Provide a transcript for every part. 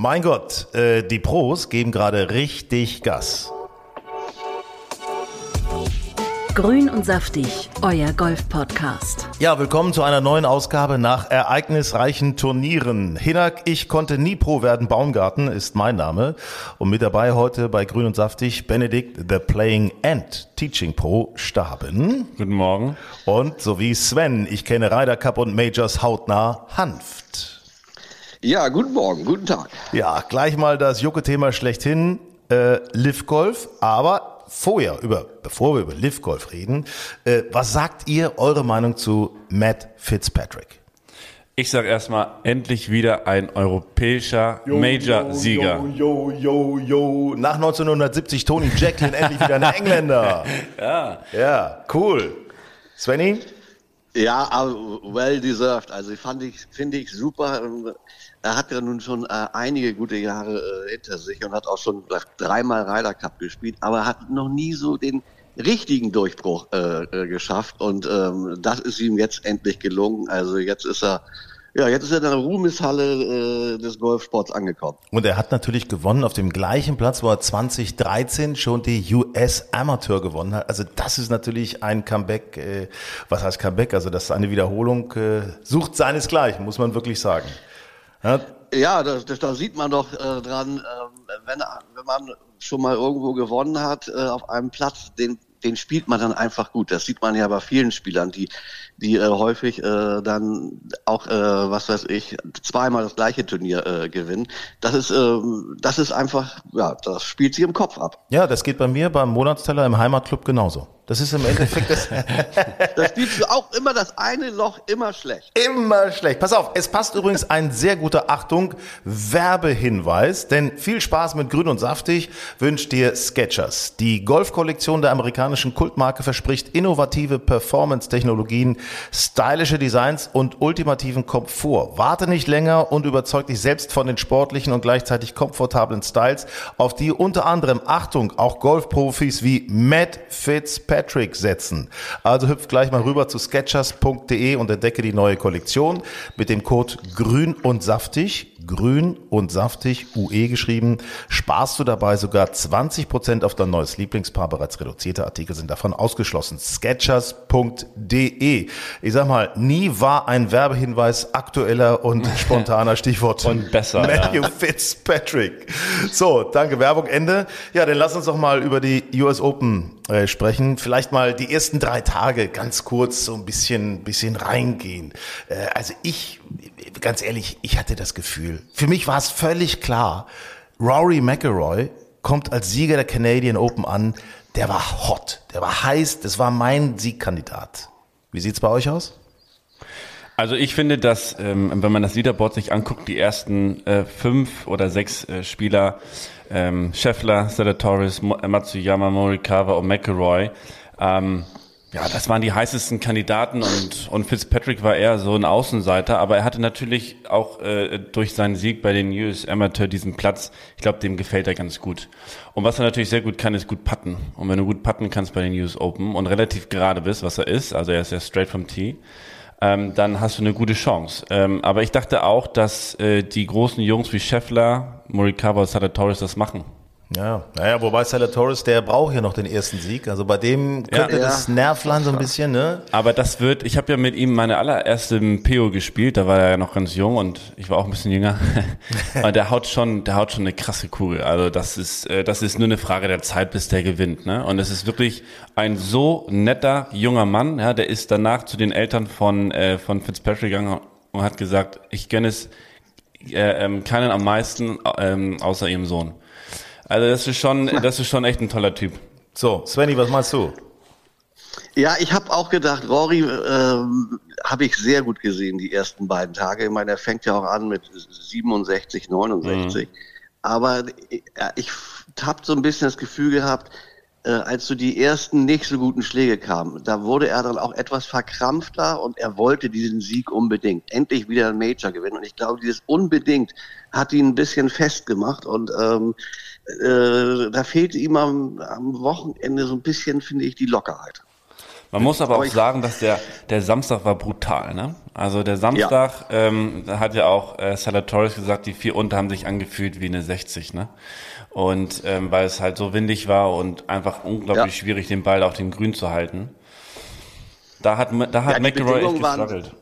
Mein Gott, äh, die Pros geben gerade richtig Gas. Grün und saftig, euer Golf-Podcast. Ja, willkommen zu einer neuen Ausgabe nach ereignisreichen Turnieren. Hinak, ich konnte nie Pro werden. Baumgarten ist mein Name. Und mit dabei heute bei Grün und Saftig Benedikt, the Playing and Teaching Pro Staben. Guten Morgen. Und sowie Sven, ich kenne Ryder Cup und Majors hautnah Hanft. Ja, guten Morgen, guten Tag. Ja, gleich mal das Jucke-Thema schlechthin, äh, Liv Golf, aber vorher, über, bevor wir über Liv Golf reden, äh, was sagt ihr, eure Meinung zu Matt Fitzpatrick? Ich sage erstmal, endlich wieder ein europäischer Major-Sieger. Jo, jo, jo, Nach 1970 Tony Jacklin endlich wieder ein Engländer. Ja. Ja, cool. Svenny? Ja, well deserved. Also fand ich, finde ich super. Er hat ja nun schon äh, einige gute Jahre äh, hinter sich und hat auch schon dreimal Ryder Cup gespielt, aber hat noch nie so den richtigen Durchbruch äh, äh, geschafft und ähm, das ist ihm jetzt endlich gelungen. Also jetzt ist er ja, jetzt ist er in der Ruhmeshalle äh, des Golfsports angekommen. Und er hat natürlich gewonnen auf dem gleichen Platz, wo er 2013 schon die US Amateur gewonnen hat. Also das ist natürlich ein Comeback. Äh, was heißt Comeback? Also das ist eine Wiederholung. Äh, sucht seinesgleichen, muss man wirklich sagen. Ja, ja das, das, da sieht man doch äh, dran, äh, wenn, wenn man schon mal irgendwo gewonnen hat äh, auf einem Platz, den den spielt man dann einfach gut. Das sieht man ja bei vielen Spielern, die die äh, häufig äh, dann auch, äh, was weiß ich, zweimal das gleiche Turnier äh, gewinnen. Das ist, äh, das ist einfach, ja, das spielt sie im Kopf ab. Ja, das geht bei mir beim Monatsteller im Heimatclub genauso. Das ist im Endeffekt das. da spielst auch immer das eine Loch immer schlecht. Immer schlecht. Pass auf, es passt übrigens ein sehr guter Achtung Werbehinweis, denn viel Spaß mit Grün und Saftig wünscht dir Sketchers. Die Golfkollektion der amerikanischen Kultmarke verspricht innovative Performance-Technologien, stylische Designs und ultimativen Komfort. Warte nicht länger und überzeug dich selbst von den sportlichen und gleichzeitig komfortablen Styles, auf die unter anderem Achtung auch Golfprofis wie Matt Fitzpatrick Patrick setzen. Also hüpf gleich mal rüber zu sketchers.de und entdecke die neue Kollektion mit dem Code grün und saftig, grün und saftig, UE geschrieben, sparst du dabei sogar 20% auf dein neues Lieblingspaar. Bereits reduzierte Artikel sind davon ausgeschlossen. Sketchers.de. Ich sag mal, nie war ein Werbehinweis aktueller und spontaner Stichwort. und besser. Matthew ja. Fitzpatrick. So, danke, Werbung, Ende. Ja, dann lass uns doch mal über die US Open äh, sprechen. Vielleicht mal die ersten drei Tage ganz kurz so ein bisschen, bisschen reingehen. Äh, also ich, ganz ehrlich, ich hatte das Gefühl, für mich war es völlig klar, Rory McIlroy kommt als Sieger der Canadian Open an. Der war hot, der war heiß, das war mein Siegkandidat. Wie sieht's bei euch aus? Also ich finde, dass ähm, wenn man das Leaderboard sich anguckt, die ersten äh, fünf oder sechs äh, Spieler, ähm, Scheffler, Torres, Matsuyama, Morikawa und McElroy, ähm, ja, das waren die heißesten Kandidaten und, und Fitzpatrick war eher so ein Außenseiter, aber er hatte natürlich auch äh, durch seinen Sieg bei den US Amateur diesen Platz, ich glaube, dem gefällt er ganz gut. Und was er natürlich sehr gut kann, ist gut putten. Und wenn du gut putten kannst bei den US Open und relativ gerade bist, was er ist, also er ist ja straight from Tee, ähm, dann hast du eine gute Chance. Ähm, aber ich dachte auch, dass äh, die großen Jungs wie Scheffler, Morikawa und Torres das machen. Ja, naja, wobei Torres, der braucht ja noch den ersten Sieg. Also bei dem könnte ja, das Nervlein so ein bisschen, ne? Aber das wird, ich habe ja mit ihm meine allererste PO gespielt, da war er ja noch ganz jung und ich war auch ein bisschen jünger. Aber der haut schon, der haut schon eine krasse Kugel. Also das ist, äh, das ist nur eine Frage der Zeit, bis der gewinnt, ne? Und es ist wirklich ein so netter junger Mann, ja, der ist danach zu den Eltern von, äh, von Fitzpatrick gegangen und hat gesagt, ich gönne es äh, ähm, keinen am meisten, ähm, außer ihrem Sohn. Also das ist schon, das ist schon echt ein toller Typ. So, Svenny, was meinst du? Ja, ich habe auch gedacht, Rory ähm, habe ich sehr gut gesehen die ersten beiden Tage. Ich meine, er fängt ja auch an mit 67, 69. Mhm. Aber äh, ich habe so ein bisschen das Gefühl gehabt, äh, als so die ersten nicht so guten Schläge kamen, da wurde er dann auch etwas verkrampfter und er wollte diesen Sieg unbedingt. Endlich wieder ein Major gewinnen. Und ich glaube, dieses unbedingt hat ihn ein bisschen festgemacht und ähm, äh, da fehlte ihm am, am Wochenende so ein bisschen, finde ich, die Lockerheit. Man muss aber, auch sagen, dass der, der Samstag war brutal, ne? Also der Samstag, ja. ähm, da hat ja auch äh, Salatoris gesagt, die vier unter haben sich angefühlt wie eine 60, ne? Und ähm, weil es halt so windig war und einfach unglaublich ja. schwierig, den Ball auf dem Grün zu halten. Da hat, da hat ja, McElroy echt gestruggelt.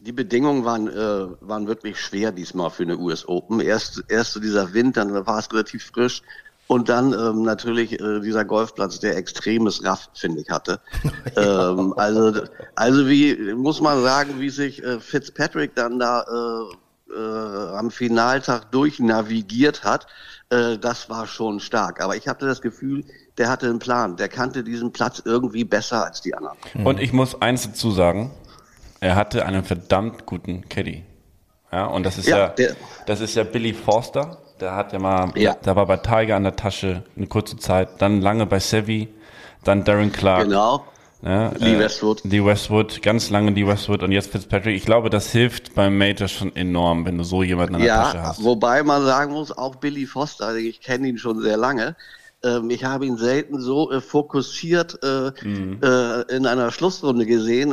Die Bedingungen waren, äh, waren wirklich schwer diesmal für eine US Open. Erst, erst so dieser Wind, dann war es relativ frisch. Und dann ähm, natürlich äh, dieser Golfplatz, der extremes Raff, finde ich, hatte. ähm, also, also wie muss man sagen, wie sich äh, Fitzpatrick dann da äh, äh, am Finaltag durchnavigiert hat, äh, das war schon stark. Aber ich hatte das Gefühl, der hatte einen Plan. Der kannte diesen Platz irgendwie besser als die anderen. Und ich muss eins dazu sagen, er hatte einen verdammt guten Caddy. Ja, und das ist ja, ja das ist ja Billy Forster der hat ja mal, ja. der war bei Tiger an der Tasche eine kurze Zeit, dann lange bei Sevi, dann Darren Clark. Genau. Ja, Lee äh, Westwood. Lee Westwood, ganz lange Lee Westwood und jetzt Fitzpatrick. Ich glaube, das hilft beim Major schon enorm, wenn du so jemanden an der ja, Tasche hast. Wobei man sagen muss, auch Billy Foster, ich kenne ihn schon sehr lange. Ähm, ich habe ihn selten so äh, fokussiert äh, mhm. äh, in einer Schlussrunde gesehen.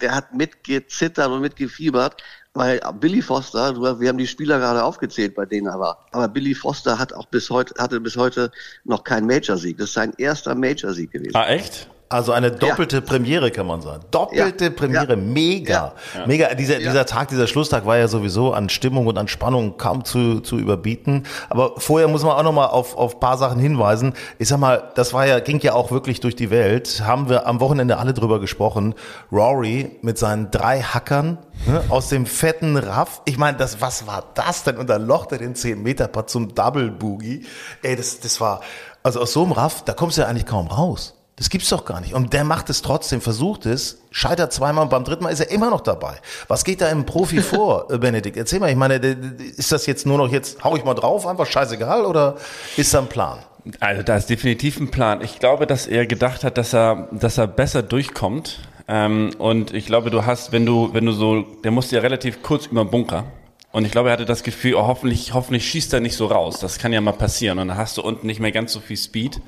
Der hat mitgezittert und mitgefiebert. Weil Billy Foster, wir haben die Spieler gerade aufgezählt, bei denen er war, aber Billy Foster hat auch bis heute, hatte bis heute noch keinen Major-Sieg. Das ist sein erster Major-Sieg gewesen. Ah, echt? Also eine doppelte ja. Premiere kann man sagen. Doppelte ja. Premiere, ja. mega. Mega. Dieser, dieser Tag, dieser Schlusstag war ja sowieso an Stimmung und an Spannung kaum zu, zu überbieten. Aber vorher muss man auch nochmal auf, auf paar Sachen hinweisen. Ich sag mal, das war ja, ging ja auch wirklich durch die Welt. Haben wir am Wochenende alle drüber gesprochen. Rory mit seinen drei Hackern ne, aus dem fetten Raff. Ich meine, das, was war das denn? Und dann lochte den 10 Meter Putt zum Double Boogie. Ey, das, das war, also aus so einem Raff, da kommst du ja eigentlich kaum raus. Das gibt's doch gar nicht. Und der macht es trotzdem, versucht es, scheitert zweimal und beim dritten Mal ist er immer noch dabei. Was geht da im Profi vor, äh, Benedikt? Erzähl mal, ich meine, ist das jetzt nur noch jetzt, hau ich mal drauf, einfach scheißegal oder ist da ein Plan? Also da ist definitiv ein Plan. Ich glaube, dass er gedacht hat, dass er, dass er besser durchkommt. Ähm, und ich glaube, du hast, wenn du, wenn du so, der musste ja relativ kurz über den Bunker. Und ich glaube, er hatte das Gefühl, oh, hoffentlich, hoffentlich schießt er nicht so raus. Das kann ja mal passieren. Und dann hast du unten nicht mehr ganz so viel Speed.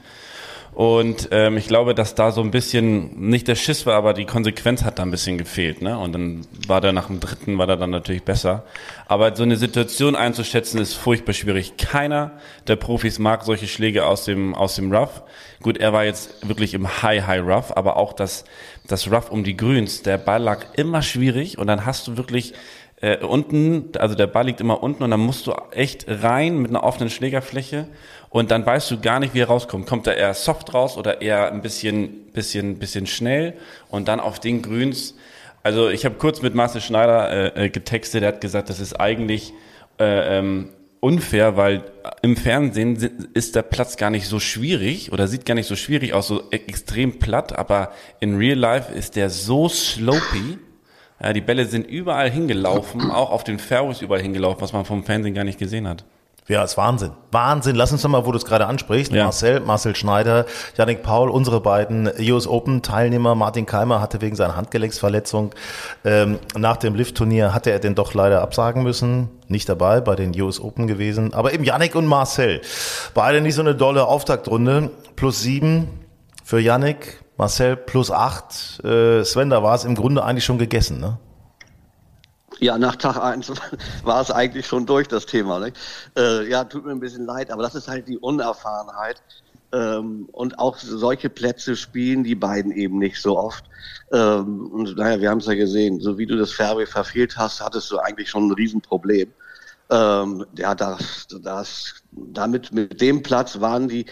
Und ähm, ich glaube, dass da so ein bisschen, nicht der Schiss war, aber die Konsequenz hat da ein bisschen gefehlt. Ne? Und dann war der nach dem dritten, war der dann natürlich besser. Aber so eine Situation einzuschätzen, ist furchtbar schwierig. Keiner der Profis mag solche Schläge aus dem, aus dem Rough. Gut, er war jetzt wirklich im High, High Rough, aber auch das, das Rough um die Grüns, der Ball lag immer schwierig und dann hast du wirklich äh, unten, also der Ball liegt immer unten und dann musst du echt rein mit einer offenen Schlägerfläche und dann weißt du gar nicht, wie er rauskommt. Kommt er eher soft raus oder eher ein bisschen, bisschen, bisschen schnell und dann auf den Grüns. Also ich habe kurz mit Marcel Schneider äh, äh, getextet, er hat gesagt, das ist eigentlich äh, ähm, unfair, weil im Fernsehen ist der Platz gar nicht so schwierig oder sieht gar nicht so schwierig aus, so extrem platt, aber in Real Life ist der so slopey. Ja, die Bälle sind überall hingelaufen, auch auf den Fairways überall hingelaufen, was man vom Fernsehen gar nicht gesehen hat. Ja, ist Wahnsinn. Wahnsinn. Lass uns doch mal, wo du es gerade ansprichst. Ja. Marcel, Marcel Schneider, Janik Paul, unsere beiden US Open Teilnehmer. Martin Keimer hatte wegen seiner Handgelenksverletzung ähm, nach dem Lift-Turnier hatte er den doch leider absagen müssen. Nicht dabei bei den US Open gewesen. Aber eben Janik und Marcel. Beide nicht so eine dolle Auftaktrunde. Plus sieben für Janik, Marcel plus acht. Äh, Sven, da war es im Grunde eigentlich schon gegessen, ne? Ja, nach Tag eins war es eigentlich schon durch, das Thema. Ne? Äh, ja, tut mir ein bisschen leid, aber das ist halt die Unerfahrenheit. Ähm, und auch solche Plätze spielen die beiden eben nicht so oft. Ähm, und naja, wir haben es ja gesehen, so wie du das Fairway verfehlt hast, hattest du eigentlich schon ein Riesenproblem. Ähm, ja, das, das, damit, mit dem Platz waren die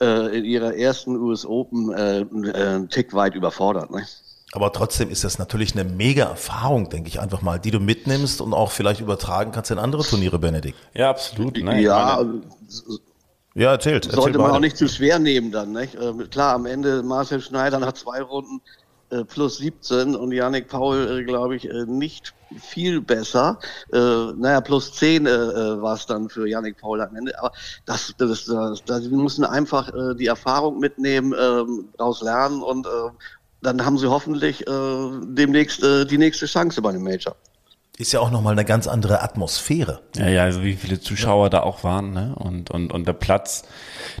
äh, in ihrer ersten US Open äh, äh, einen Tick weit überfordert. Ne? Aber trotzdem ist das natürlich eine mega Erfahrung, denke ich einfach mal, die du mitnimmst und auch vielleicht übertragen kannst in andere Turniere, Benedikt. Ja, absolut. Nein, ja, Ja, erzählt. erzählt Sollte man beide. auch nicht zu schwer nehmen dann. Nicht? Äh, klar, am Ende Marcel Schneider nach zwei Runden äh, plus 17 und Yannick Paul, äh, glaube ich, äh, nicht viel besser. Äh, naja, plus 10 äh, äh war es dann für Yannick Paul am Ende. Aber das, das, das, das wir müssen einfach äh, die Erfahrung mitnehmen, äh, daraus lernen und äh, dann haben sie hoffentlich äh, demnächst äh, die nächste Chance bei dem Major. Ist ja auch nochmal eine ganz andere Atmosphäre. Ja, ja, also wie viele Zuschauer ja. da auch waren, ne? Und, und, und der Platz.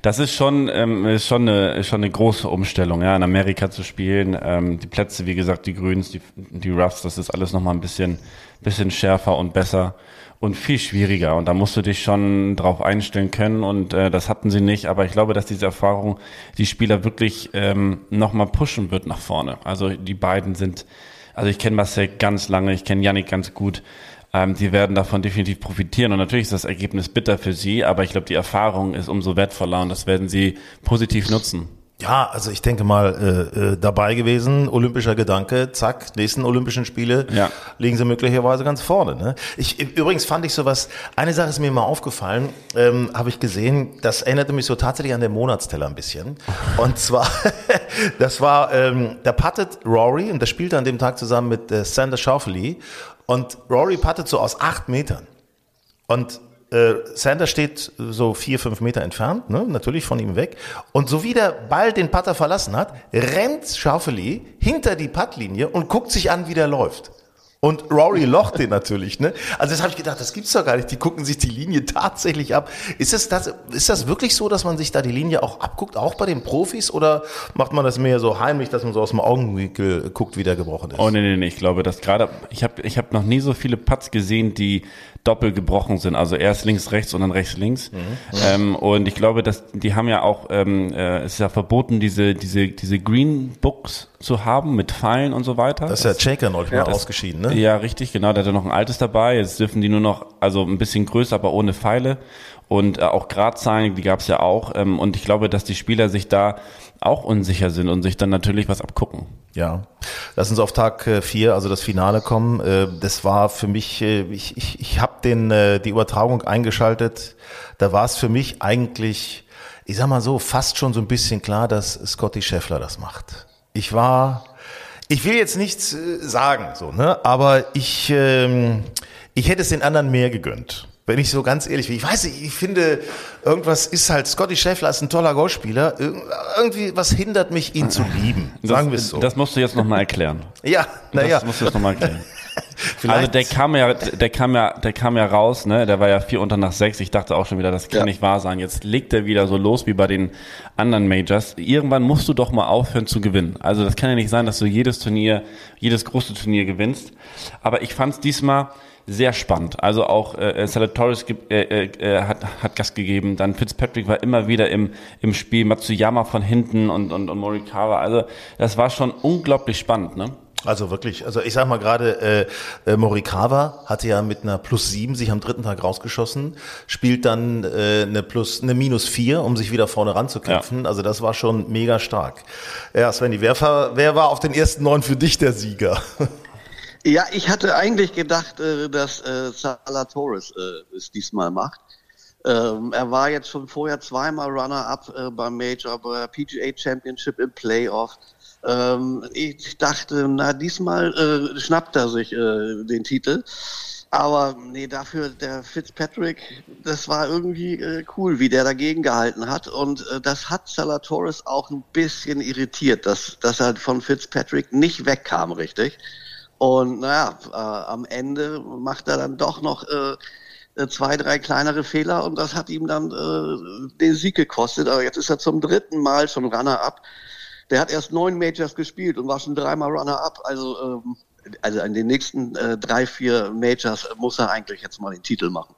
Das ist schon, ähm, ist schon eine, schon eine große Umstellung, ja, in Amerika zu spielen. Ähm, die Plätze, wie gesagt, die Grüns, die, die Roughs, das ist alles nochmal ein bisschen, bisschen schärfer und besser und viel schwieriger. Und da musst du dich schon drauf einstellen können. Und äh, das hatten sie nicht. Aber ich glaube, dass diese Erfahrung die Spieler wirklich ähm, nochmal pushen wird nach vorne. Also die beiden sind also ich kenne Marcel ganz lange, ich kenne Yannick ganz gut. Ähm, die werden davon definitiv profitieren. Und natürlich ist das Ergebnis bitter für sie, aber ich glaube, die Erfahrung ist umso wertvoller und das werden sie positiv nutzen. Ja, also ich denke mal, äh, äh, dabei gewesen, olympischer Gedanke, zack, nächsten Olympischen Spiele ja. liegen sie möglicherweise ganz vorne. Ne? Ich, übrigens fand ich sowas, eine Sache ist mir mal aufgefallen, ähm, habe ich gesehen, das erinnerte mich so tatsächlich an den Monatsteller ein bisschen. Und zwar, das war, ähm, da puttet Rory, und das spielte an dem Tag zusammen mit äh, Sander Schauffele, und Rory puttet so aus acht Metern. Und äh, Sander steht so vier, fünf Meter entfernt, ne, natürlich von ihm weg. Und so wie der Ball den Putter verlassen hat, rennt Schauffele hinter die Puttlinie und guckt sich an, wie der läuft. Und Rory locht den natürlich, ne? Also das habe ich gedacht, das gibt's doch gar nicht. Die gucken sich die Linie tatsächlich ab. Ist das, das, ist das wirklich so, dass man sich da die Linie auch abguckt, auch bei den Profis? Oder macht man das mehr so heimlich, dass man so aus dem Augenwinkel guckt, wie der gebrochen ist? Oh nee, nee, nee. Ich glaube, dass gerade, ich habe ich hab noch nie so viele Putts gesehen, die doppelt gebrochen sind. Also erst links, rechts und dann rechts, links. Mhm. Ähm, und ich glaube, dass die haben ja auch, ähm, äh, es ist ja verboten, diese, diese, diese Green Books zu haben mit Pfeilen und so weiter. Das ist ja Shaker neulich mal ausgeschieden, ne? Ja, richtig, genau. Da hat er noch ein altes dabei. Jetzt dürfen die nur noch, also ein bisschen größer, aber ohne Pfeile. Und äh, auch Gradzahlen, die gab es ja auch. Ähm, und ich glaube, dass die Spieler sich da auch unsicher sind und sich dann natürlich was abgucken. Ja, lass uns auf Tag äh, vier, also das Finale kommen. Äh, das war für mich, äh, ich, ich, ich habe den die Übertragung eingeschaltet. Da war es für mich eigentlich, ich sag mal so, fast schon so ein bisschen klar, dass Scotty Scheffler das macht. Ich war, ich will jetzt nichts sagen, so, ne, aber ich, ähm, ich hätte es den anderen mehr gegönnt. Wenn ich so ganz ehrlich bin. Ich weiß nicht, ich finde, irgendwas ist halt, Scotty Scheffler ist ein toller Golfspieler. Irgendwie, was hindert mich, ihn zu lieben? Sagen wir es so. Das musst du jetzt nochmal erklären. Ja, naja. Das musst du jetzt nochmal erklären. also der kam ja, der kam ja, der kam ja raus, ne? Der war ja vier unter nach sechs. Ich dachte auch schon wieder, das kann ja. nicht wahr sein. Jetzt legt er wieder so los wie bei den anderen Majors. Irgendwann musst du doch mal aufhören zu gewinnen. Also das kann ja nicht sein, dass du jedes Turnier, jedes große Turnier gewinnst. Aber ich fand es diesmal sehr spannend. Also auch äh, Salatoris äh, äh, äh, hat, hat Gas gegeben, dann Fitzpatrick war immer wieder im, im Spiel, Matsuyama von hinten und, und, und Morikawa. Also das war schon unglaublich spannend, ne? Also wirklich, also ich sag mal gerade, äh, äh, Morikawa hatte ja mit einer Plus sieben sich am dritten Tag rausgeschossen, spielt dann äh, eine Plus, eine Minus vier, um sich wieder vorne ranzukämpfen. Ja. Also das war schon mega stark. Ja, Svenny, wer, wer war auf den ersten neun für dich der Sieger? Ja, ich hatte eigentlich gedacht, äh, dass äh, Salah Torres äh, es diesmal macht. Ähm, er war jetzt schon vorher zweimal Runner-up äh, beim Major, bei PGA Championship im Playoff. Ähm, ich dachte, na, diesmal äh, schnappt er sich äh, den Titel. Aber nee, dafür der Fitzpatrick, das war irgendwie äh, cool, wie der dagegen gehalten hat. Und äh, das hat Salatoris auch ein bisschen irritiert, dass, dass er von Fitzpatrick nicht wegkam, richtig. Und naja, äh, am Ende macht er dann doch noch äh, äh, zwei, drei kleinere Fehler und das hat ihm dann äh, den Sieg gekostet. Aber jetzt ist er zum dritten Mal schon Runner-up. Der hat erst neun Majors gespielt und war schon dreimal Runner-up. Also, ähm, also in den nächsten äh, drei, vier Majors muss er eigentlich jetzt mal den Titel machen.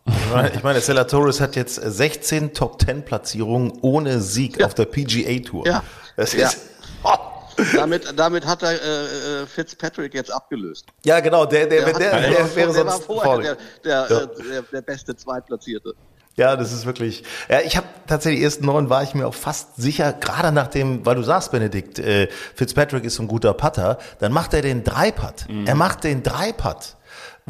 Ich meine, Stella Torres hat jetzt 16 Top-10-Platzierungen ohne Sieg ja. auf der PGA Tour. Ja. Das ist, ja. Oh damit, damit hat er äh, äh, Fitzpatrick jetzt abgelöst. Ja, genau, der, der, der, der, der, der wäre sonst war vorher der, der, ja. äh, der, der beste Zweitplatzierte. Ja, das ist wirklich. Ja, ich habe tatsächlich ersten neun war ich mir auch fast sicher, gerade nach dem, weil du sagst, Benedikt, äh, Fitzpatrick ist ein guter Putter, dann macht er den Dreipad. Mhm. Er macht den Dreipad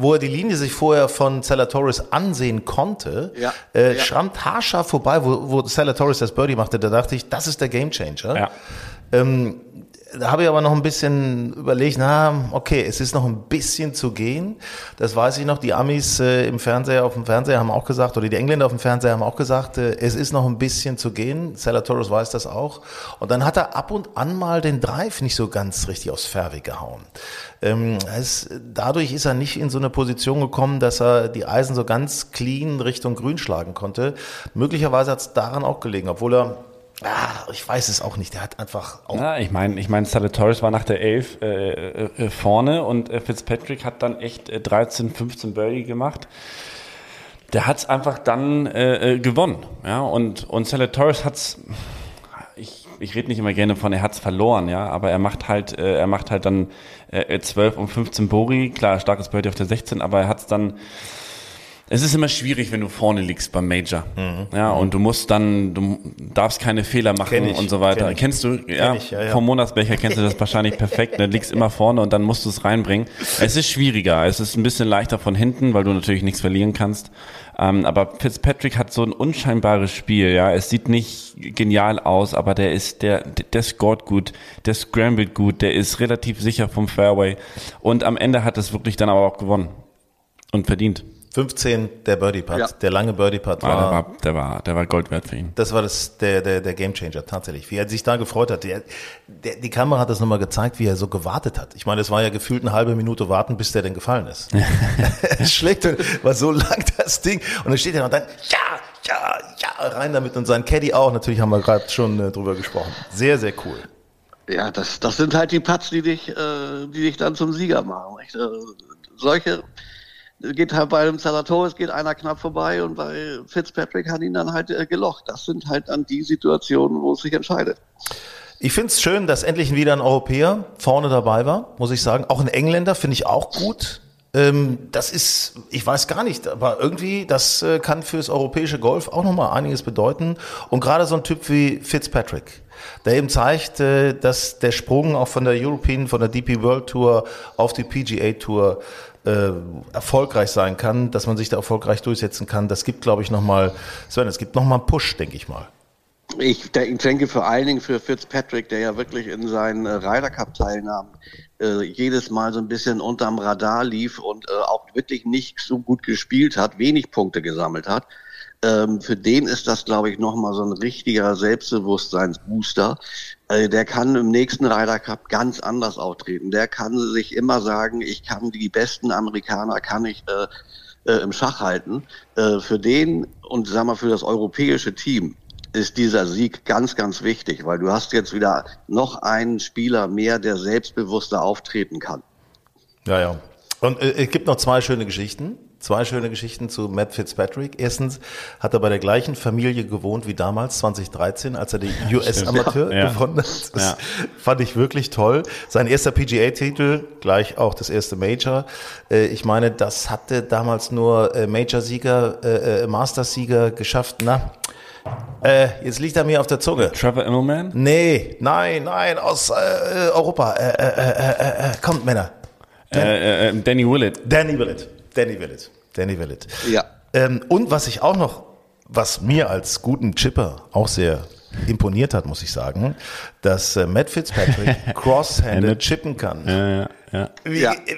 wo er die Linie sich vorher von Torres ansehen konnte, Ja, äh, ja. schrammt haarscharf vorbei, wo, wo Torres das Birdie machte. Da dachte ich, das ist der Gamechanger. Ja. Ähm, da habe ich aber noch ein bisschen überlegt, na, okay, es ist noch ein bisschen zu gehen. Das weiß ich noch. Die Amis äh, im Fernseher, auf dem Fernseher haben auch gesagt, oder die Engländer auf dem Fernseher haben auch gesagt, äh, es ist noch ein bisschen zu gehen. Torres weiß das auch. Und dann hat er ab und an mal den Drive nicht so ganz richtig aufs Fairway gehauen. Ähm, es, dadurch ist er nicht in so eine Position gekommen, dass er die Eisen so ganz clean Richtung Grün schlagen konnte. Möglicherweise hat es daran auch gelegen, obwohl er Ah, ich weiß es auch nicht. Der hat einfach auch Ja, ich meine, ich mein, Torres war nach der 11 äh, äh, vorne und äh, Fitzpatrick hat dann echt äh, 13, 15 Birdie gemacht. Der hat's einfach dann äh, äh, gewonnen. Ja, und, und Torres hat's, ich, ich rede nicht immer gerne von, er hat's verloren, ja, aber er macht halt, äh, er macht halt dann äh, 12 und 15 Bori, klar, starkes Birdie auf der 16, aber er hat's dann, es ist immer schwierig, wenn du vorne liegst beim Major. Ja, und du musst dann, du darfst keine Fehler machen Kenn und so weiter. kenn. Kennst du, ja, ich, ja, ja. vom Monatsbecher kennst du das wahrscheinlich perfekt. Du liegst immer vorne und dann musst du es reinbringen. Es ist schwieriger. Es ist ein bisschen leichter von hinten, weil du natürlich nichts verlieren kannst. Ähm, aber Fitzpatrick hat so ein unscheinbares Spiel, ja. Es sieht nicht genial aus, aber der ist, der, der scored gut, der scrambled gut, der ist relativ sicher vom Fairway. Und am Ende hat es wirklich dann aber auch gewonnen. Und verdient. 15 der Birdie Putt, Ja. der lange Birdie Putt Ah, der, war, war, der, war, der war Gold wert für ihn. das war das der der der Game Changer tatsächlich. Wie er sich da gefreut hat. Der, der, die Kamera hat das nochmal gezeigt, wie er so gewartet hat. Ich meine, es war ja gefühlt eine halbe Minute warten, bis der denn gefallen ist. und war so lang das Ding und dann steht er und dann ja ja ja rein damit und sein Caddy auch. Natürlich haben wir gerade schon äh, drüber gesprochen. Sehr sehr cool. Ja, das, das sind halt die Putts, die dich, äh, die dich dann zum Sieger machen. Nicht? Äh, solche geht halt bei dem Salatoris geht einer knapp vorbei und bei Fitzpatrick hat ihn dann halt äh, gelocht. Das sind halt dann die Situationen, wo es sich entscheidet. Ich finde es schön, dass endlich wieder ein Europäer vorne dabei war, muss ich sagen. Auch ein Engländer finde ich auch gut. Ähm, das ist, ich weiß gar nicht, aber irgendwie, das äh, kann fürs europäische Golf auch nochmal einiges bedeuten. Und gerade so ein Typ wie Fitzpatrick, der eben zeigt, äh, dass der Sprung auch von der European, von der DP World Tour auf die PGA Tour äh, erfolgreich sein kann, dass man sich da erfolgreich durchsetzen kann. Das gibt, glaube ich, nochmal, Sven, es gibt nochmal einen Push, denke ich mal. Ich, de- ich denke vor allen Dingen für Fitzpatrick, der ja wirklich in seinen äh, Ryder Cup Teilnahmen äh, jedes Mal so ein bisschen unterm Radar lief und äh, auch wirklich nicht so gut gespielt hat, wenig Punkte gesammelt hat. Ähm, für den ist das, glaube ich, nochmal so ein richtiger Selbstbewusstseinsbooster. Äh, der kann im nächsten Ryder Cup ganz anders auftreten. Der kann sich immer sagen, ich kann die besten Amerikaner, kann ich äh, äh, im Schach halten. Äh, für den und sagen wir für das europäische Team ist dieser Sieg ganz, ganz wichtig, weil du hast jetzt wieder noch einen Spieler mehr, der selbstbewusster auftreten kann. Ja, ja. Und äh, es gibt noch zwei schöne Geschichten. Zwei schöne Geschichten zu Matt Fitzpatrick. Erstens hat er bei der gleichen Familie gewohnt wie damals, 2013, als er die US-Amateur Ja. gewonnen hat. Das Ja. fand ich wirklich toll. Sein erster PGA-Titel, gleich auch das erste Major. Äh, ich meine, das hatte damals nur äh, Major-Sieger, äh, äh, Masters-Sieger geschafft. Na, äh, jetzt liegt er mir auf der Zunge. Trevor Immelman? Nee, nein, nein, aus äh, Europa. Äh, kommt, Männer. Danny Willett. Danny Willett. Danny Willett. Danny Willett. Ja. Ähm, und was ich auch noch, was mir als guten Chipper auch sehr imponiert hat, muss ich sagen, dass äh, Matt Fitzpatrick cross-handed chippen kann. Ja, ja, ja. Wie, Ja. äh,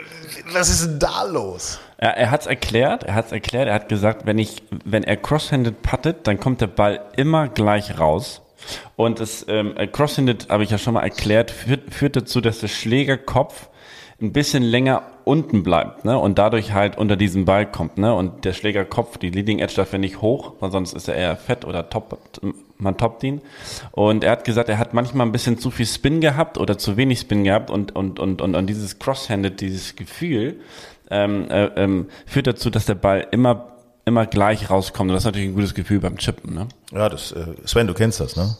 Was ist denn da los? Er, er hat es erklärt, er hat es erklärt, er hat gesagt, wenn ich, wenn er crosshanded puttet, dann kommt der Ball immer gleich raus. Und das ähm, äh, crosshanded, habe ich ja schon mal erklärt, führt, führt dazu, dass der Schlägerkopf ein bisschen länger unten bleibt, ne? Und dadurch halt unter diesen Ball kommt, ne? Und der Schlägerkopf, die Leading Edge darf ja nicht hoch, weil sonst ist er eher fett oder top, man toppt ihn. Und er hat gesagt, er hat manchmal ein bisschen zu viel Spin gehabt oder zu wenig Spin gehabt und und und und, und dieses Crosshanded, dieses Gefühl ähm, äh, ähm, führt dazu, dass der Ball immer immer gleich rauskommt. Und das ist natürlich ein gutes Gefühl beim Chippen, ne? Ja, das, äh, Sven, du kennst das, ne?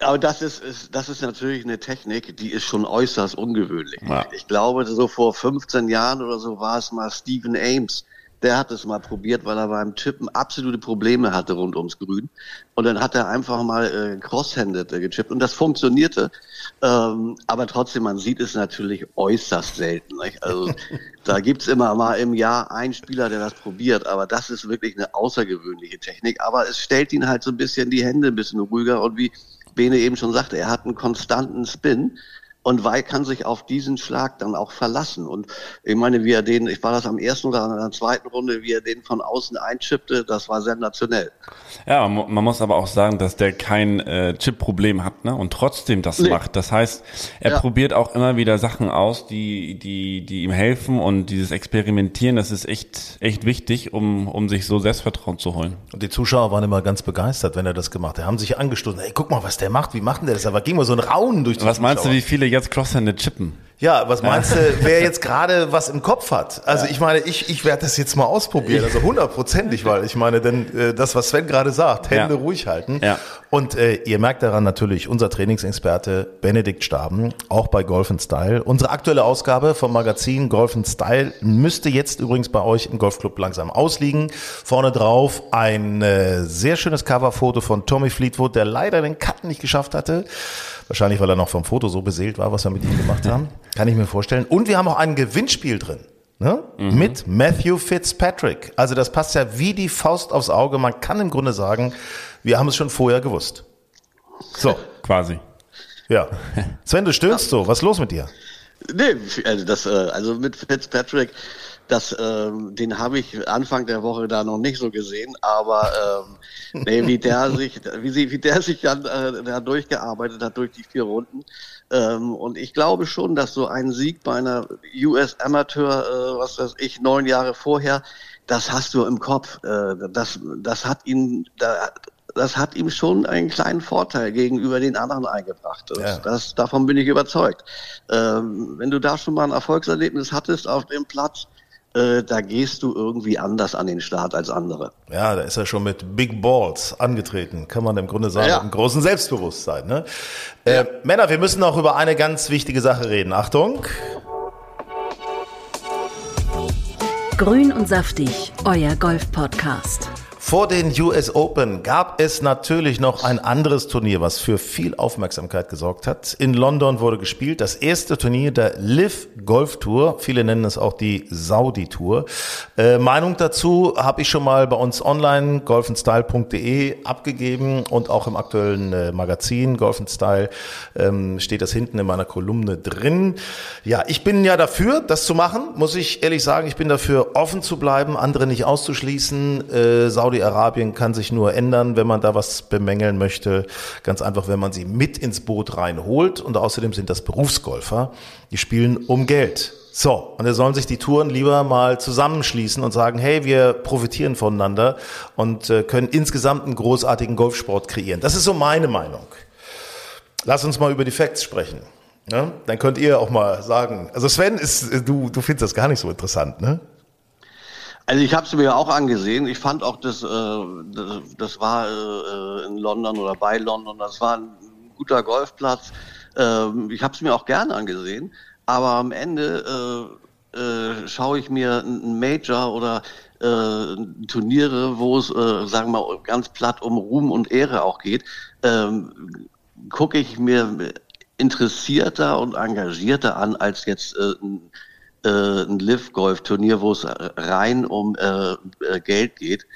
Aber das ist, ist, das ist natürlich eine Technik, die ist schon äußerst ungewöhnlich. Ja. Ich glaube, so vor 15 Jahren oder so war es mal Stephen Ames, der hat es mal probiert, weil er beim Chippen absolute Probleme hatte rund ums Grün. Und dann hat er einfach mal äh, cross-handed äh, gechippt und das funktionierte. Ähm, aber trotzdem, man sieht es natürlich äußerst selten. Nicht? Also da gibt's immer mal im Jahr einen Spieler, der das probiert, aber das ist wirklich eine außergewöhnliche Technik. Aber es stellt ihn halt so ein bisschen die Hände ein bisschen ruhiger und wie Bene eben schon sagte, er hat einen konstanten Spin und Weil kann sich auf diesen Schlag dann auch verlassen. Und ich meine, wie er den, ich war das am ersten oder an der zweiten Runde, wie er den von außen einschippte, das war sensationell. Ja, man muss aber auch sagen, dass der kein äh, Chip-Problem hat, ne? Und trotzdem das nee. macht. Das heißt, er ja. probiert auch immer wieder Sachen aus, die, die, die ihm helfen und dieses Experimentieren, das ist echt, echt wichtig, um, um sich so Selbstvertrauen zu holen. Und die Zuschauer waren immer ganz begeistert, wenn er das gemacht hat. Die haben sich angestoßen, ey, guck mal, was der macht, wie macht denn der das? Aber ging mal so ein Raunen durch die Was Zuschauer. meinst du, wie viele jetzt Crosshänder chippen. Ja, was meinst du, wer jetzt gerade was im Kopf hat? Also ich meine, ich, ich werde das jetzt mal ausprobieren, also hundertprozentig, weil ich meine, denn äh, das, was Sven gerade sagt, Hände ja. ruhig halten. Ja. Und äh, ihr merkt daran natürlich, unser Trainingsexperte Benedikt Staben, auch bei Golf Style. Unsere aktuelle Ausgabe vom Magazin Golf Style müsste jetzt übrigens bei euch im Golfclub langsam ausliegen. Vorne drauf ein äh, sehr schönes Coverfoto von Tommy Fleetwood, der leider den Cut nicht geschafft hatte. Wahrscheinlich, weil er noch vom Foto so beseelt war, was wir mit ihm gemacht haben. Kann ich mir vorstellen. Und wir haben auch ein Gewinnspiel drin. Ne? Mhm. Mit Matthew Fitzpatrick. Also das passt ja wie die Faust aufs Auge. Man kann im Grunde sagen, wir haben es schon vorher gewusst. So. Quasi. Ja. Sven, du stöhnst so. Was ist los mit dir? Nee, also das, äh, also mit Fitzpatrick, das, ähm, den habe ich Anfang der Woche da noch nicht so gesehen, aber ähm, nee, wie der sich, wie sie, wie der sich dann äh, da durchgearbeitet hat durch die vier Runden. Ähm, und ich glaube schon, dass so ein Sieg bei einer US Amateur, äh, was weiß ich, neun Jahre vorher, das hast du im Kopf. Äh, das, das hat ihn, da, das hat ihm schon einen kleinen Vorteil gegenüber den anderen eingebracht. Ja. Das, davon bin ich überzeugt. Ähm, wenn du da schon mal ein Erfolgserlebnis hattest auf dem Platz, äh, da gehst du irgendwie anders an den Start als andere. Ja, da ist er schon mit Big Balls angetreten, kann man im Grunde sagen, ja. mit einem großen Selbstbewusstsein. Ne? Äh, ja. Männer, wir müssen noch über eine ganz wichtige Sache reden. Achtung. Grün und saftig, euer Golf-Podcast. Vor den US Open gab es natürlich noch ein anderes Turnier, was für viel Aufmerksamkeit gesorgt hat. In London wurde gespielt das erste Turnier der Live Golf Tour. Viele nennen es auch die Saudi Tour. Äh, Meinung dazu habe ich schon mal bei uns online golfenstyle.de abgegeben und auch im aktuellen äh, Magazin Golf Style ähm, steht das hinten in meiner Kolumne drin. Ja, ich bin ja dafür, das zu machen, muss ich ehrlich sagen. Ich bin dafür, offen zu bleiben, andere nicht auszuschließen. Äh, Saudi Saudi-Arabien kann sich nur ändern, wenn man da was bemängeln möchte. Ganz einfach, wenn man sie mit ins Boot reinholt. Und außerdem sind das Berufsgolfer, die spielen um Geld. So, und da sollen sich die Touren lieber mal zusammenschließen und sagen, hey, wir profitieren voneinander und äh, können insgesamt einen großartigen Golfsport kreieren. Das ist so meine Meinung. Lass uns mal über die Facts sprechen. Ne? Dann könnt ihr auch mal sagen, also Sven, ist, du, du findest das gar nicht so interessant, ne? Also ich habe es mir auch angesehen. Ich fand auch, das, äh, das, das war äh, in London oder bei London, das war ein guter Golfplatz. Ähm, ich habe es mir auch gerne angesehen. Aber am Ende äh, äh, schaue ich mir ein Major oder äh, Turniere, wo es, äh, sagen wir mal, ganz platt um Ruhm und Ehre auch geht, ähm, gucke ich mir interessierter und engagierter an als jetzt äh, äh, ein Live-Golf-Turnier, wo es rein um äh, äh, Geld geht.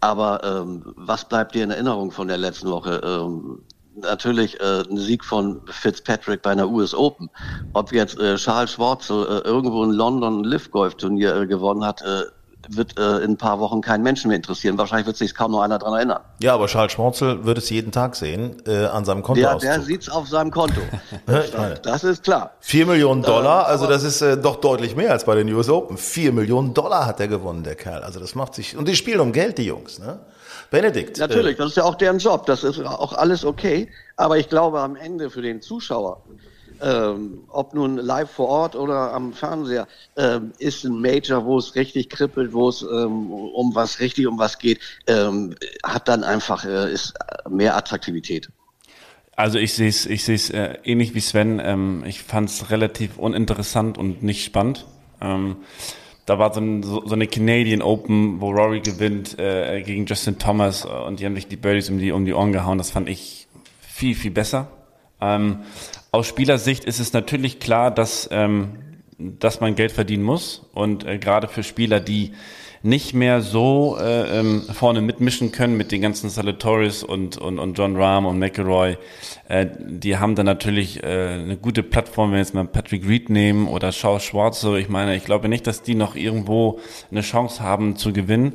Aber ähm, was bleibt dir in Erinnerung von der letzten Woche? Ähm, natürlich äh, ein Sieg von Fitzpatrick bei einer US Open. Ob jetzt äh, Charles Schwarzel äh, irgendwo in London ein Live-Golf-Turnier äh, gewonnen hat, äh, wird äh, in ein paar Wochen keinen Menschen mehr interessieren. Wahrscheinlich wird sich kaum noch einer daran erinnern. Ja, aber Charles Schwarzel wird es jeden Tag sehen äh, an seinem Konto. Ja, der sieht's auf seinem Konto. das ist klar. Vier Millionen Dollar, also das ist äh, doch deutlich mehr als bei den US Open. Vier Millionen Dollar hat er gewonnen, der Kerl. Also das macht sich und die spielen um Geld, die Jungs. Ne? Benedikt. Natürlich, äh, das ist ja auch deren Job. Das ist auch alles okay. Aber ich glaube am Ende für den Zuschauer ähm, ob nun live vor Ort oder am Fernseher, ähm, ist ein Major, wo es richtig kribbelt, wo es ähm, um was richtig um was geht, ähm, hat dann einfach äh, ist mehr Attraktivität. Also ich sehe es ich äh, ähnlich wie Sven. Ähm, ich fand es relativ uninteressant und nicht spannend. Ähm, da war so, ein, so, so, eine Canadian Open, wo Rory gewinnt äh, gegen Justin Thomas und die haben sich die Birdies um die, um die Ohren gehauen. Das fand ich viel, viel besser. Ähm, aus Spielersicht ist es natürlich klar, dass, ähm, dass man Geld verdienen muss. Und äh, gerade für Spieler, die nicht mehr so äh, ähm, vorne mitmischen können mit den ganzen Salatoris und, und, und John Rahm und McElroy. Äh, die haben dann natürlich äh, eine gute Plattform, wenn wir jetzt mal Patrick Reed nehmen oder Shaw Schwarze. Ich meine, ich glaube nicht, dass die noch irgendwo eine Chance haben zu gewinnen.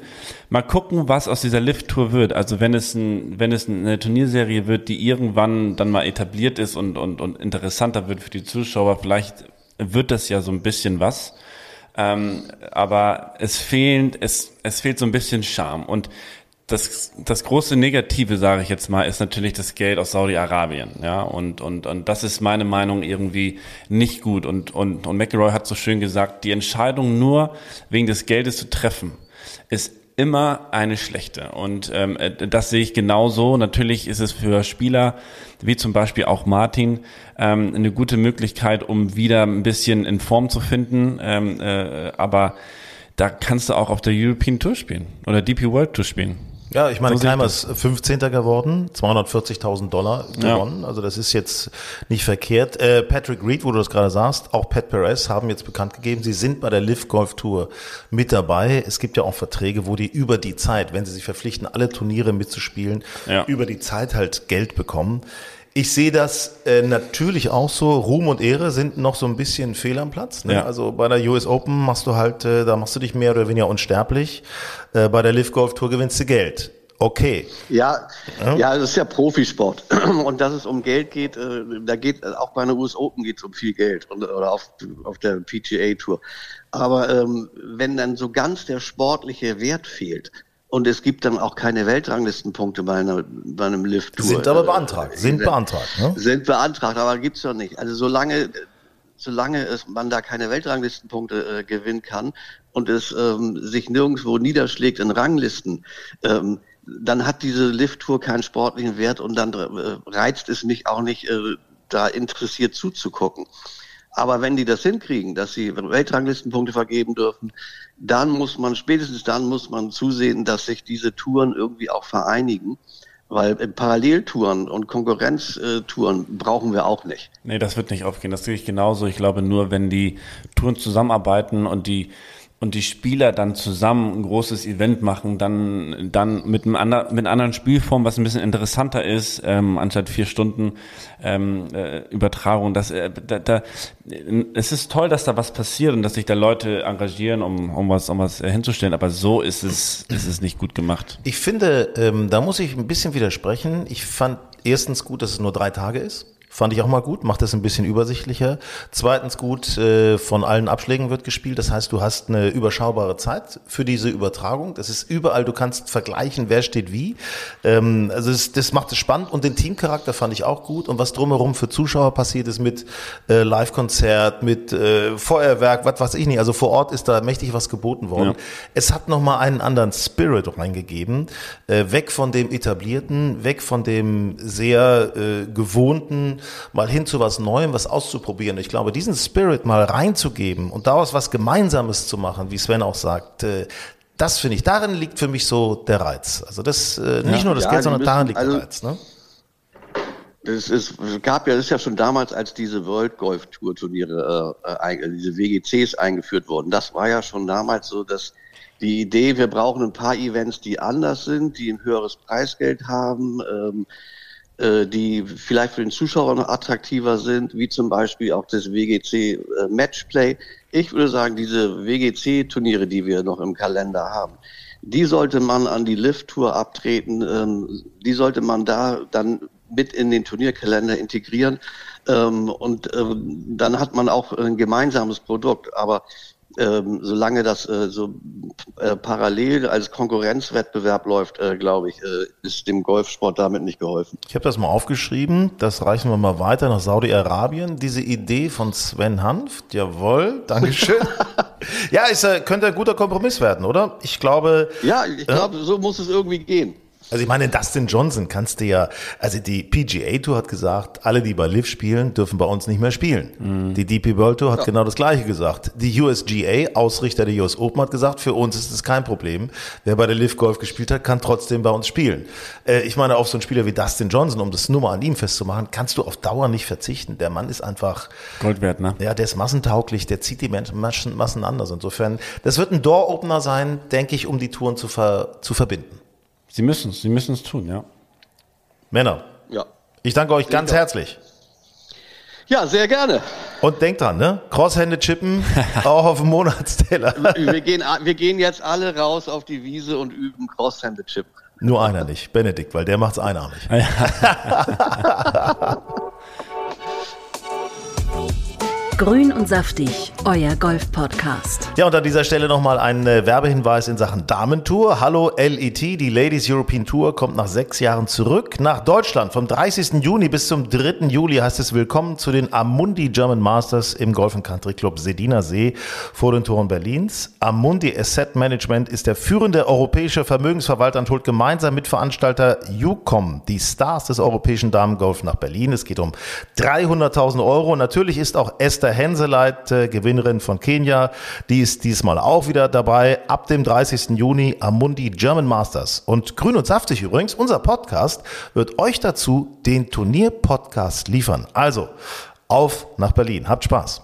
Mal gucken, was aus dieser Lift-Tour wird. Also wenn es, ein, wenn es eine Turnierserie wird, die irgendwann dann mal etabliert ist und, und, und interessanter wird für die Zuschauer, vielleicht wird das ja so ein bisschen was. Ähm, aber es fehlt, es, es fehlt so ein bisschen Charme. Und das, das große Negative, sage ich jetzt mal, ist natürlich das Geld aus Saudi-Arabien. Ja, und, und, und das ist meine Meinung irgendwie nicht gut. Und, und, und McElroy hat so schön gesagt, die Entscheidung nur wegen des Geldes zu treffen, ist immer eine schlechte. Und ähm, äh, das sehe ich genauso. Natürlich ist es für Spieler wie zum Beispiel auch Martin ähm, eine gute Möglichkeit, um wieder ein bisschen in Form zu finden. Ähm, äh, aber da kannst du auch auf der European Tour spielen oder DP World Tour spielen. Ja, ich meine, so Keimer ist 15. geworden, 240.000 Dollar gewonnen. Ja. Also das ist jetzt nicht verkehrt. Äh, Patrick Reed, wo du das gerade sagst, auch Pat Perez haben jetzt bekannt gegeben, sie sind bei der Live Golf Tour mit dabei. Es gibt ja auch Verträge, wo die über die Zeit, wenn sie sich verpflichten, alle Turniere mitzuspielen, ja. über die Zeit halt Geld bekommen. Ich sehe das äh, natürlich auch so. Ruhm und Ehre sind noch so ein bisschen fehl am Platz. Ne? Ja. Also bei der US Open machst du halt, äh, da machst du dich mehr oder weniger unsterblich. Äh, bei der Live Golf Tour gewinnst du Geld. Okay. Ja, ja, ja, das ist ja Profisport. Und dass es um Geld geht, äh, da geht auch bei einer US Open geht es um viel Geld und, oder auf, auf der PGA Tour. Aber ähm, wenn dann so ganz der sportliche Wert fehlt, und es gibt dann auch keine Weltranglistenpunkte bei, einer, bei einem Lift-Tour. Sind aber beantragt, sind beantragt. Ne? Sind beantragt, aber gibt's doch nicht. Also solange, solange es, man da keine Weltranglistenpunkte äh, gewinnen kann und es ähm, sich nirgendwo niederschlägt in Ranglisten, ähm, dann hat diese Lift-Tour keinen sportlichen Wert und dann äh, reizt es mich auch nicht, äh, da interessiert zuzugucken. Aber wenn die das hinkriegen, dass sie Weltranglistenpunkte vergeben dürfen, dann muss man, spätestens dann muss man zusehen, dass sich diese Touren irgendwie auch vereinigen. Weil Paralleltouren und Konkurrenztouren brauchen wir auch nicht. Nee, das wird nicht aufgehen. Das sehe ich genauso. Ich glaube nur, wenn die Touren zusammenarbeiten und die und die Spieler dann zusammen ein großes Event machen, dann, dann mit, einem anderen, mit einer anderen Spielform, was ein bisschen interessanter ist, ähm, anstatt vier Stunden ähm, äh, Übertragung. Das, äh, da, da, es ist toll, dass da was passiert und dass sich da Leute engagieren, um, um was, um was hinzustellen, aber so ist es, ist es nicht gut gemacht. Ich finde, ähm, da muss ich ein bisschen widersprechen. Ich fand erstens gut, dass es nur drei Tage ist. Fand ich auch mal gut, macht das ein bisschen übersichtlicher. Zweitens gut, äh, von allen Abschlägen wird gespielt. Das heißt, du hast eine überschaubare Zeit für diese Übertragung. Das ist überall, du kannst vergleichen, wer steht wie. Ähm, also das, das macht es spannend und den Teamcharakter fand ich auch gut. Und was drumherum für Zuschauer passiert ist mit äh, Live-Konzert, mit äh, Feuerwerk, was weiß ich nicht. Also vor Ort ist da mächtig was geboten worden. Ja. Es hat nochmal einen anderen Spirit reingegeben. Äh, weg von dem etablierten, weg von dem sehr gewohnten, mal hin zu was Neuem, was auszuprobieren. Ich glaube, diesen Spirit mal reinzugeben und daraus was Gemeinsames zu machen, wie Sven auch sagt, äh, das finde ich, darin liegt für mich so der Reiz. Also das, äh, nicht ja, nur das ja, Geld, sondern müssen, darin liegt also, der Reiz. Ne? Es, ist, es gab ja, das ist ja schon damals, als diese World Golf Tour Turniere, äh, diese WGCs eingeführt wurden. Das war ja schon damals so, dass die Idee, wir brauchen ein paar Events, die anders sind, die ein höheres Preisgeld haben, ähm, äh, die vielleicht für den Zuschauer noch attraktiver sind, wie zum Beispiel auch das WGC äh, Matchplay. Ich würde sagen, diese WGC-Turniere, die wir noch im Kalender haben, die sollte man an die Lift-Tour abtreten, ähm, die sollte man da dann mit in den Turnierkalender integrieren ähm, und ähm, dann hat man auch ein gemeinsames Produkt. Aber ähm, solange das äh, so äh, parallel als Konkurrenzwettbewerb läuft, äh, glaube ich, äh, ist dem Golfsport damit nicht geholfen. Ich habe das mal aufgeschrieben, das reichen wir mal weiter nach Saudi-Arabien. Diese Idee von Sven Hanft, jawohl, Dankeschön. ja, ist, äh, könnte ein guter Kompromiss werden, oder? Ich glaube. Ja, ich glaube, so muss es irgendwie gehen. Also ich meine, Dustin Johnson kannst du ja, also die PGA Tour hat gesagt, alle, die bei Liv spielen, dürfen bei uns nicht mehr spielen. Mhm. Die DP World Tour hat ja. genau das Gleiche gesagt. Die USGA, Ausrichter der US Open, hat gesagt, für uns ist es kein Problem. Wer bei der Liv Golf gespielt hat, kann trotzdem bei uns spielen. Äh, ich meine, auf so einen Spieler wie Dustin Johnson, um das nur mal an ihm festzumachen, kannst du auf Dauer nicht verzichten. Der Mann ist einfach Gold wert, ne? Ja, der ist massentauglich, der zieht die Menschen, Massen anders. Insofern, das wird ein Door-Opener sein, denke ich, um die Touren zu, ver, zu verbinden. Sie müssen es, Sie müssen es tun, ja. Männer. Ja. Ich danke euch ganz herzlich. Ja, sehr gerne. Und denkt dran, ne? Crosshände chippen, auch auf dem Monatsteller. wir, gehen, wir gehen jetzt alle raus auf die Wiese und üben Crosshände chippen. Nur einer nicht, Benedikt, weil der macht's einarmig. Grün und saftig, euer Golf-Podcast. Ja, und an dieser Stelle nochmal ein äh, Werbehinweis in Sachen Damentour. Hallo LET, die Ladies European Tour kommt nach sechs Jahren zurück nach Deutschland. Vom 30. Juni bis zum 3. Juli heißt es Willkommen zu den Amundi German Masters im Golf Country Club Sediner See vor den Toren Berlins. Amundi Asset Management ist der führende europäische Vermögensverwalter und holt gemeinsam mit Veranstalter UCOM die Stars des europäischen Damengolf nach Berlin. Es geht um 300.000 Euro. Natürlich ist auch Esther Henseleit, äh, Gewinnerin von Kenia, die ist diesmal auch wieder dabei. Ab dem 30. Juni am Mundi German Masters. Und Grün und Saftig übrigens, unser Podcast, wird euch dazu den Turnier-Podcast liefern. Also, auf nach Berlin. Habt Spaß.